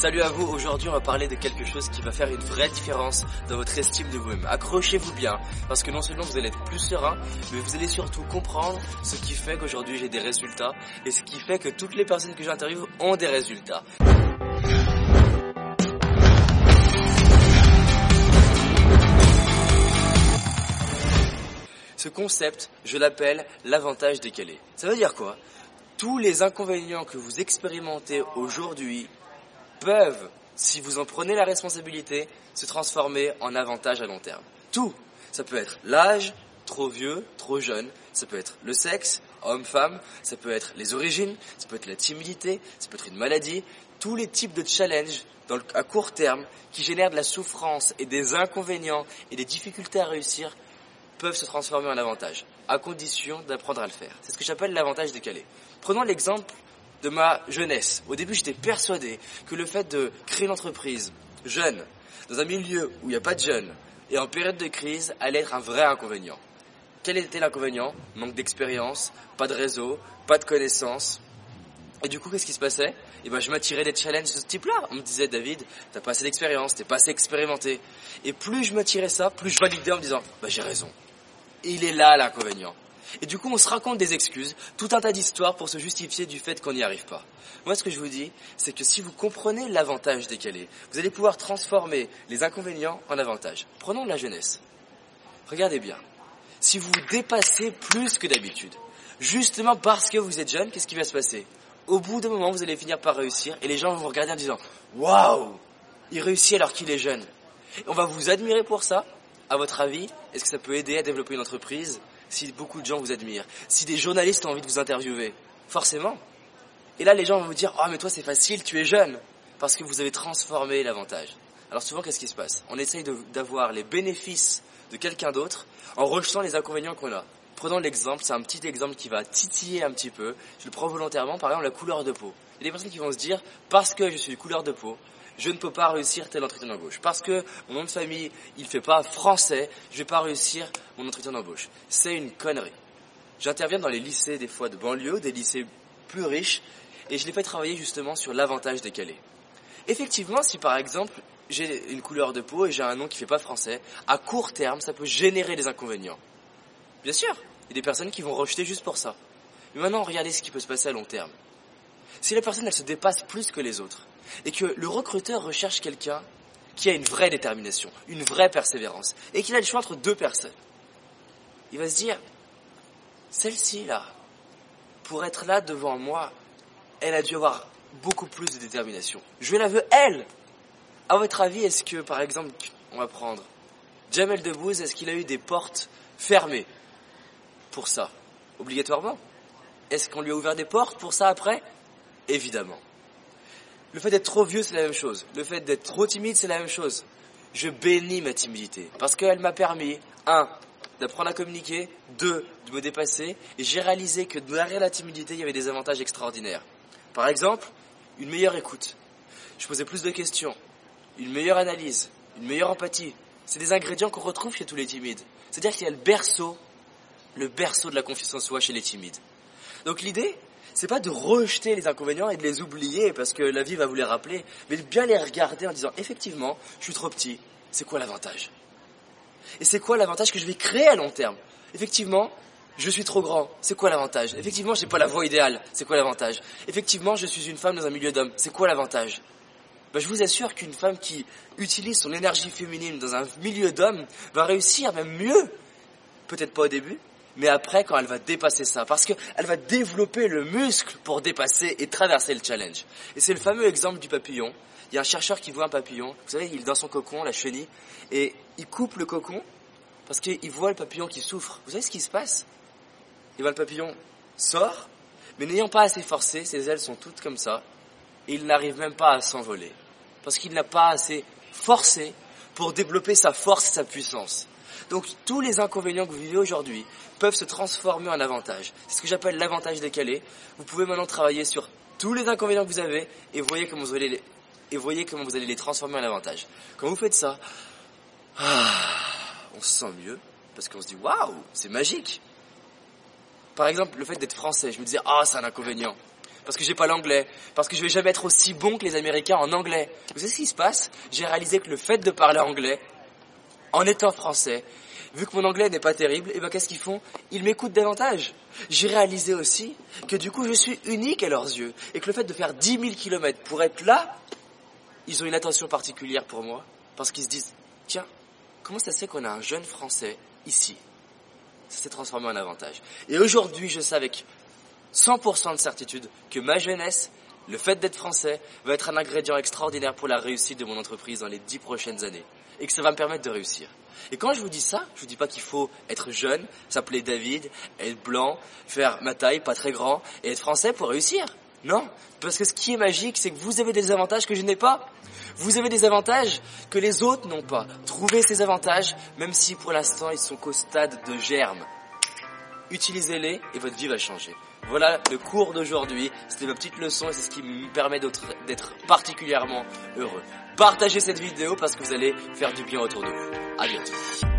Salut à vous, aujourd'hui on va parler de quelque chose qui va faire une vraie différence dans votre estime de vous-même. Accrochez-vous bien, parce que non seulement vous allez être plus serein, mais vous allez surtout comprendre ce qui fait qu'aujourd'hui j'ai des résultats, et ce qui fait que toutes les personnes que j'interviewe ont des résultats. Ce concept, je l'appelle l'avantage décalé. Ça veut dire quoi? Tous les inconvénients que vous expérimentez aujourd'hui peuvent, si vous en prenez la responsabilité, se transformer en avantage à long terme. Tout. Ça peut être l'âge, trop vieux, trop jeune. Ça peut être le sexe, homme-femme. Ça peut être les origines. Ça peut être la timidité. Ça peut être une maladie. Tous les types de challenges à court terme qui génèrent de la souffrance et des inconvénients et des difficultés à réussir peuvent se transformer en avantage, à condition d'apprendre à le faire. C'est ce que j'appelle l'avantage décalé. Prenons l'exemple de ma jeunesse. Au début, j'étais persuadé que le fait de créer une entreprise jeune, dans un milieu où il n'y a pas de jeunes, et en période de crise, allait être un vrai inconvénient. Quel était l'inconvénient? Manque d'expérience, pas de réseau, pas de connaissances. Et du coup, qu'est-ce qui se passait? Eh ben, je m'attirais des challenges de ce type-là. On me disait, David, t'as pas assez d'expérience, t'es pas assez expérimenté. Et plus je m'attirais ça, plus je validais en me disant, bah j'ai raison. Il est là l'inconvénient. Et du coup, on se raconte des excuses, tout un tas d'histoires pour se justifier du fait qu'on n'y arrive pas. Moi, ce que je vous dis, c'est que si vous comprenez l'avantage décalé, vous allez pouvoir transformer les inconvénients en avantages. Prenons la jeunesse. Regardez bien. Si vous dépassez plus que d'habitude, justement parce que vous êtes jeune, qu'est-ce qui va se passer? Au bout d'un moment, vous allez finir par réussir et les gens vont vous regarder en disant Waouh Il réussit alors qu'il est jeune. On va vous admirer pour ça. À votre avis, est-ce que ça peut aider à développer une entreprise? Si beaucoup de gens vous admirent, si des journalistes ont envie de vous interviewer Forcément. Et là, les gens vont vous dire, oh mais toi c'est facile, tu es jeune, parce que vous avez transformé l'avantage. Alors souvent, qu'est-ce qui se passe? On essaye d'avoir les bénéfices de quelqu'un d'autre en rejetant les inconvénients qu'on a. Prenons l'exemple, c'est un petit exemple qui va titiller un petit peu. Je le prends volontairement, par exemple la couleur de peau. Il y a des personnes qui vont se dire, parce que je suis de couleur de peau, je ne peux pas réussir tel entretien d'embauche. Parce que mon nom de famille, il ne fait pas français, je ne vais pas réussir mon entretien d'embauche. C'est une connerie. J'interviens dans les lycées des fois de banlieue, des lycées plus riches, et je les fais travailler justement sur l'avantage décalé. Effectivement, si par exemple j'ai une couleur de peau et j'ai un nom qui ne fait pas français, à court terme, ça peut générer des inconvénients. Bien sûr, il y a des personnes qui vont rejeter juste pour ça. Mais maintenant, regardez ce qui peut se passer à long terme. Si la personne, elle se dépasse plus que les autres, et que le recruteur recherche quelqu'un qui a une vraie détermination, une vraie persévérance, et qu'il a le choix entre deux personnes, il va se dire, celle-ci là, pour être là devant moi, elle a dû avoir beaucoup plus de détermination. Je la veux elle. À votre avis, est-ce que, par exemple, on va prendre Jamel Debbouze, est-ce qu'il a eu des portes fermées pour ça Obligatoirement? Est-ce qu'on lui a ouvert des portes pour ça après? Évidemment. Le fait d'être trop vieux, c'est la même chose. Le fait d'être trop timide, c'est la même chose. Je bénis ma timidité parce qu'elle m'a permis, un, d'apprendre à communiquer, deux, de me dépasser, et j'ai réalisé que derrière la timidité, il y avait des avantages extraordinaires. Par exemple, une meilleure écoute. Je posais plus de questions, une meilleure analyse, une meilleure empathie. C'est des ingrédients qu'on retrouve chez tous les timides. C'est-à-dire qu'il y a le berceau, le berceau de la confiance en soi chez les timides. Donc l'idée, c'est pas de rejeter les inconvénients et de les oublier parce que la vie va vous les rappeler, mais de bien les regarder en disant effectivement, je suis trop petit, c'est quoi l'avantage? Et c'est quoi l'avantage que je vais créer à long terme? Effectivement, je suis trop grand, c'est quoi l'avantage? Effectivement, j'ai pas la voix idéale, c'est quoi l'avantage? Effectivement, je suis une femme dans un milieu d'hommes, c'est quoi l'avantage? Ben, je vous assure qu'une femme qui utilise son énergie féminine dans un milieu d'hommes va réussir même mieux. Peut-être pas au début, mais après quand elle va dépasser ça, parce qu'elle va développer le muscle pour dépasser et traverser le challenge. Et c'est le fameux exemple du papillon. Il y a un chercheur qui voit un papillon, vous savez, il est dans son cocon, la chenille, et il coupe le cocon parce qu'il voit le papillon qui souffre. Vous savez ce qui se passe? Il voit le papillon sort, mais n'ayant pas assez forcé, ses ailes sont toutes comme ça, et il n'arrive même pas à s'envoler, parce qu'il n'a pas assez forcé pour développer sa force et sa puissance. Donc tous les inconvénients que vous vivez aujourd'hui peuvent se transformer en avantages. C'est ce que j'appelle l'avantage décalé. Vous pouvez maintenant travailler sur tous les inconvénients que vous avez et voyez comment vous allez les, transformer en avantages. Quand vous faites ça, ah, on se sent mieux parce qu'on se dit waouh, c'est magique. Par exemple, le fait d'être français, je me disais ah, c'est un inconvénient. parce que j'ai pas l'anglais, parce que je vais jamais être aussi bon que les Américains en anglais. Vous savez ce qui se passe? J'ai réalisé que le fait de parler anglais, en étant français, vu que mon anglais n'est pas terrible, et eh ben qu'est-ce qu'ils font? Ils m'écoutent davantage. J'ai réalisé aussi que du coup je suis unique à leurs yeux, et que le fait de faire 10 000 kilomètres pour être là, ils ont une attention particulière pour moi, parce qu'ils se disent, tiens, comment ça se fait qu'on a un jeune français ici? Ça s'est transformé en avantage. Et aujourd'hui, je sais avec 100% de certitude que ma jeunesse, le fait d'être français, va être un ingrédient extraordinaire pour la réussite de mon entreprise dans les dix prochaines années. Et que ça va me permettre de réussir. Et quand je vous dis ça, je vous dis pas qu'il faut être jeune, s'appeler David, être blanc, faire ma taille, pas très grand, et être français pour réussir. Non, parce que ce qui est magique, c'est que vous avez des avantages que je n'ai pas. Vous avez des avantages que les autres n'ont pas. Trouvez ces avantages, même si pour l'instant ils sont qu'au stade de germe. Utilisez-les et votre vie va changer. Voilà le cours d'aujourd'hui. C'était ma petite leçon et c'est ce qui me permet d'être particulièrement heureux. Partagez cette vidéo parce que vous allez faire du bien autour de vous. À bientôt.